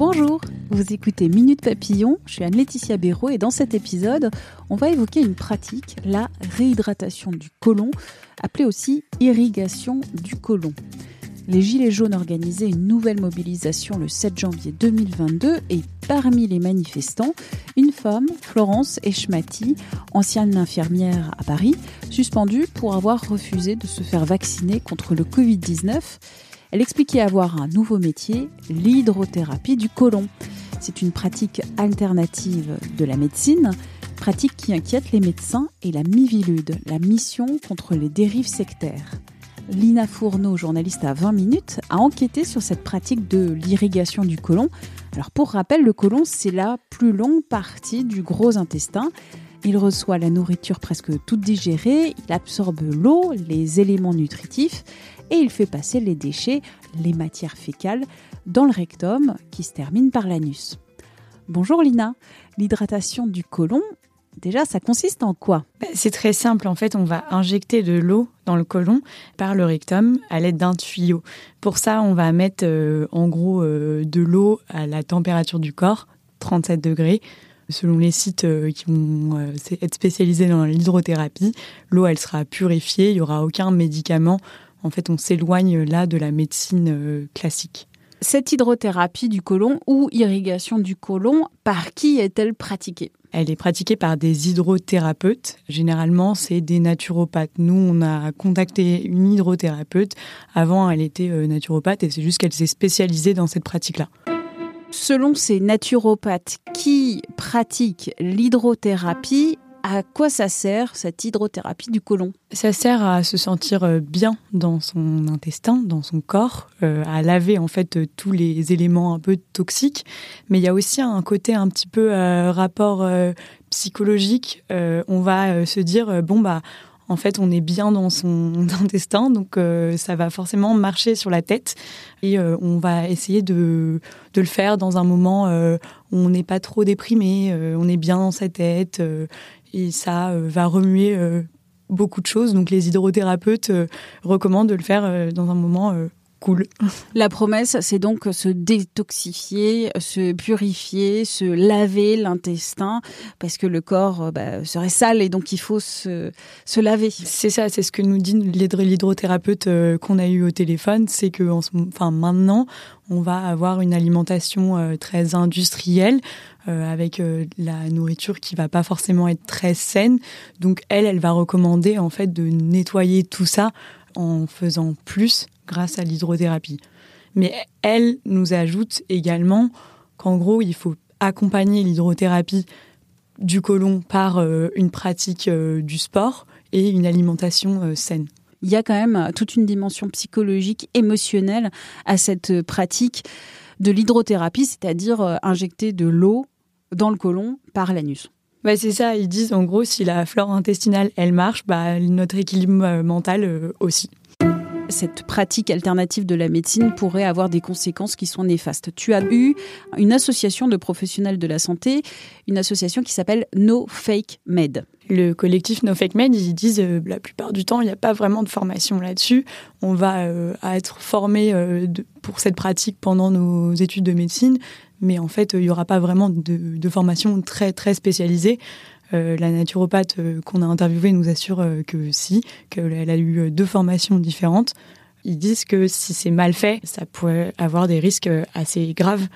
Bonjour, vous écoutez Minute Papillon, je suis Anne-Laetitia Béraud et dans cet épisode, on va évoquer une pratique, la réhydratation du côlon, appelée aussi irrigation du côlon. Les Gilets jaunes organisaient une nouvelle mobilisation le 7 janvier 2022 et parmi les manifestants, une femme, Florence Eschmati, ancienne infirmière à Paris, suspendue pour avoir refusé de se faire vacciner contre le Covid-19 elle expliquait avoir un nouveau métier, l'hydrothérapie du côlon. C'est une pratique alternative de la médecine, pratique qui inquiète les médecins et la Mivilude, la mission contre les dérives sectaires. Lina Fourneau, journaliste à 20 minutes, a enquêté sur cette pratique de l'irrigation du côlon. Alors pour rappel, le côlon, c'est la plus longue partie du gros intestin. Il reçoit la nourriture presque toute digérée, il absorbe l'eau, les éléments nutritifs et il fait passer les déchets, les matières fécales, dans le rectum qui se termine par l'anus. Bonjour Lina, l'hydratation du côlon, déjà ça consiste en quoi? Bah, C'est très simple, en fait on va injecter de l'eau dans le côlon par le rectum à l'aide d'un tuyau. Pour ça on va mettre euh, en gros euh, de l'eau à la température du corps, 37 degrés, selon les sites euh, qui vont être spécialisés dans l'hydrothérapie, l'eau elle sera purifiée, il n'y aura aucun médicament en fait, on s'éloigne là de la médecine euh, classique. Cette hydrothérapie du côlon ou irrigation du côlon, par qui est-elle pratiquée? Elle est pratiquée par des hydrothérapeutes. Généralement, c'est des naturopathes. Nous, on a contacté une hydrothérapeute. Avant, elle était euh, naturopathe et c'est juste qu'elle s'est spécialisée dans cette pratique-là. Selon ces naturopathes qui pratiquent l'hydrothérapie, à quoi ça sert cette hydrothérapie du côlon? Ça sert à se sentir euh, bien dans son intestin, dans son corps, euh, à laver en fait euh, tous les éléments un peu toxiques. Mais il y a aussi un côté un petit peu rapport psychologique. on va se dire bon bah en fait, on est bien dans son intestin, donc ça va forcément marcher sur la tête. Et on va essayer de, le faire dans un moment où on n'est pas trop déprimé, on est bien dans sa tête et ça euh, va remuer euh, beaucoup de choses. Donc les hydrothérapeutes euh, recommandent de le faire dans un moment cool. La promesse, c'est donc se détoxifier, se purifier, se laver l'intestin, parce que le corps bah, serait sale et donc il faut se, se laver. C'est ça, c'est ce que nous dit l'hydrothérapeute qu'on a eu au téléphone, c'est que enfin, maintenant, on va avoir une alimentation très industrielle euh, avec euh, la nourriture qui va pas forcément être très saine. Donc elle, elle va recommander en fait de nettoyer tout ça en faisant plus grâce à l'hydrothérapie. Mais elle nous ajoute également qu'en gros, il faut accompagner l'hydrothérapie du côlon par euh, une pratique du sport et une alimentation saine. Il y a quand même toute une dimension psychologique, émotionnelle à cette pratique de l'hydrothérapie, c'est-à-dire injecter de l'eau dans le côlon par l'anus. Bah c'est ça, ils disent en gros si la flore intestinale elle marche, bah, notre équilibre euh, mental euh, aussi. Cette pratique alternative de la médecine pourrait avoir des conséquences qui sont néfastes. Tu as eu une association de professionnels de la santé, une association qui s'appelle No Fake Med. Le collectif No Fake Med, ils disent euh, la plupart du temps, il n'y a pas vraiment de formation là-dessus. On va être formé pour cette pratique pendant nos études de médecine, mais en fait, il n'y aura pas vraiment de, formation très, très spécialisée. Euh, la naturopathe euh, qu'on a interviewée nous assure euh, que si, qu'elle a eu deux formations différentes. Ils disent que si c'est mal fait, ça pourrait avoir des risques assez graves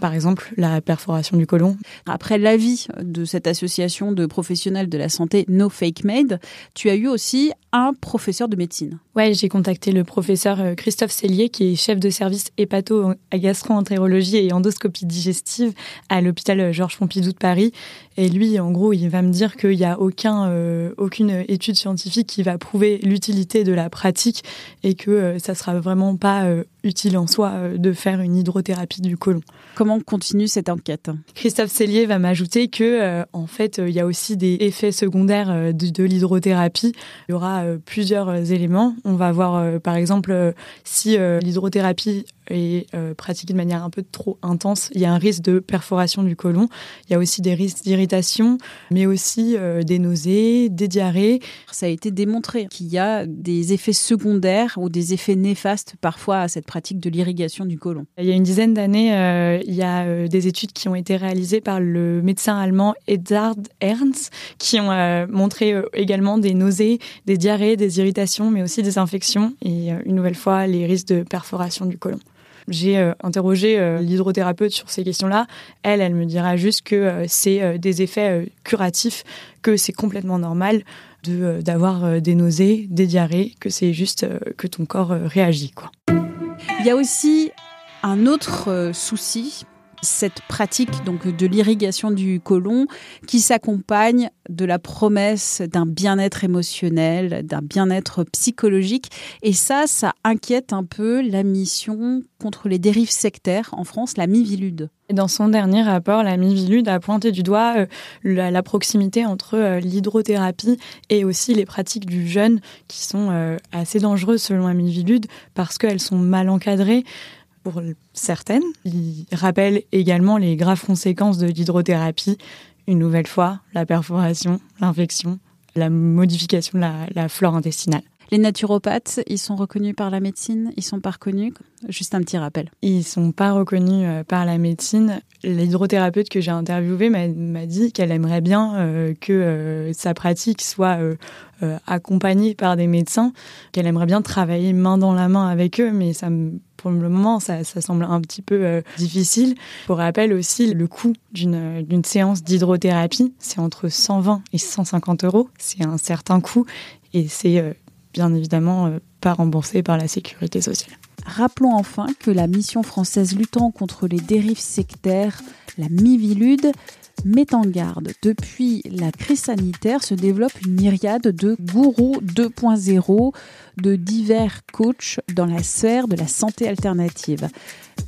par exemple la perforation du côlon. Après l'avis de cette association de professionnels de la santé No Fake Made, tu as eu aussi un professeur de médecine. Ouais, j'ai contacté le professeur euh, Christophe Cellier, qui est chef de service hépato à gastro-entérologie et endoscopie digestive à l'hôpital Georges Pompidou de Paris. Et lui, en gros, il va me dire qu'il n'y a aucun, euh, aucune étude scientifique qui va prouver l'utilité de la pratique et que euh, ça sera vraiment pas utile en soi de faire une hydrothérapie du côlon. Comment continue cette enquête? Christophe Cellier va m'ajouter que, en fait, il y a aussi des effets secondaires de, de l'hydrothérapie. Il y aura plusieurs éléments. On va voir, par exemple, si l'hydrothérapie est pratiquée de manière un peu trop intense, il y a un risque de perforation du côlon. Il y a aussi des risques d'irritation, mais aussi des nausées, des diarrhées. Ça a été démontré qu'il y a des effets secondaires ou des effets néfastes parfois à cette pratique de l'irrigation du côlon. Il y a une dizaine d'années, il y a des études qui ont été réalisées par le médecin allemand Edzard Ernst qui ont montré également des nausées, des diarrhées, des irritations, mais aussi des infections et une nouvelle fois les risques de perforation du côlon. J'ai euh, interrogé euh, l'hydrothérapeute sur ces questions-là. Elle, elle me dira juste que euh, c'est des effets curatifs, que c'est complètement normal de d'avoir des nausées, des diarrhées, que c'est juste que ton corps réagit. Quoi. Il y a aussi un autre souci cette pratique donc de l'irrigation du côlon qui s'accompagne de la promesse d'un bien-être émotionnel, d'un bien-être psychologique et ça ça inquiète un peu la mission contre les dérives sectaires en France, la Mivilude. Dans son dernier rapport, la Mivilude a pointé du doigt euh, la, proximité entre euh, l'hydrothérapie et aussi les pratiques du jeûne qui sont euh, assez dangereuses selon la Mivilude parce qu'elles sont mal encadrées pour certaines. Il rappelle également les graves conséquences de l'hydrothérapie. Une nouvelle fois, la perforation, l'infection, la modification de la, flore intestinale. Les naturopathes, ils sont reconnus par la médecine? Ils sont pas reconnus? Juste un petit rappel. Ils sont pas reconnus euh, par la médecine. L'hydrothérapeute que j'ai interviewé m'a dit qu'elle aimerait bien euh, que euh, sa pratique soit accompagnée par des médecins, qu'elle aimerait bien travailler main dans la main avec eux, mais ça me pour le moment, ça, semble un petit peu euh, difficile. Pour rappel aussi, le coût d'une séance d'hydrothérapie, c'est entre 120 et 150 euros. C'est un certain coût et c'est euh, bien évidemment euh, pas remboursé par la sécurité sociale. Rappelons enfin que la mission française luttant contre les dérives sectaires, la Mivilude, met en garde. Depuis la crise sanitaire se développe une myriade de gourous 2.0, de divers coachs dans la sphère de la santé alternative.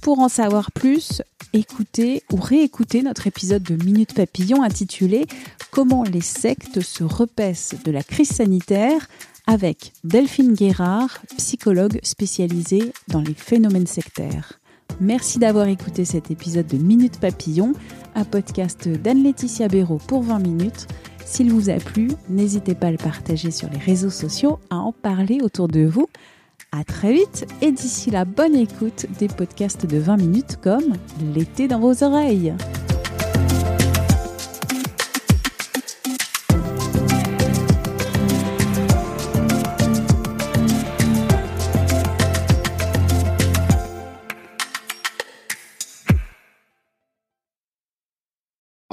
Pour en savoir plus, écoutez ou réécoutez notre épisode de Minute Papillon intitulé Comment les sectes se repaissent de la crise sanitaire avec Delphine Guérard, psychologue spécialisée dans les phénomènes sectaires. Merci d'avoir écouté cet épisode de Minute Papillon, un podcast d'Anne-Laetitia Béraud pour 20 minutes. S'il vous a plu, n'hésitez pas à le partager sur les réseaux sociaux, à en parler autour de vous. À très vite et d'ici là, bonne écoute des podcasts de 20 minutes comme L'été dans vos oreilles.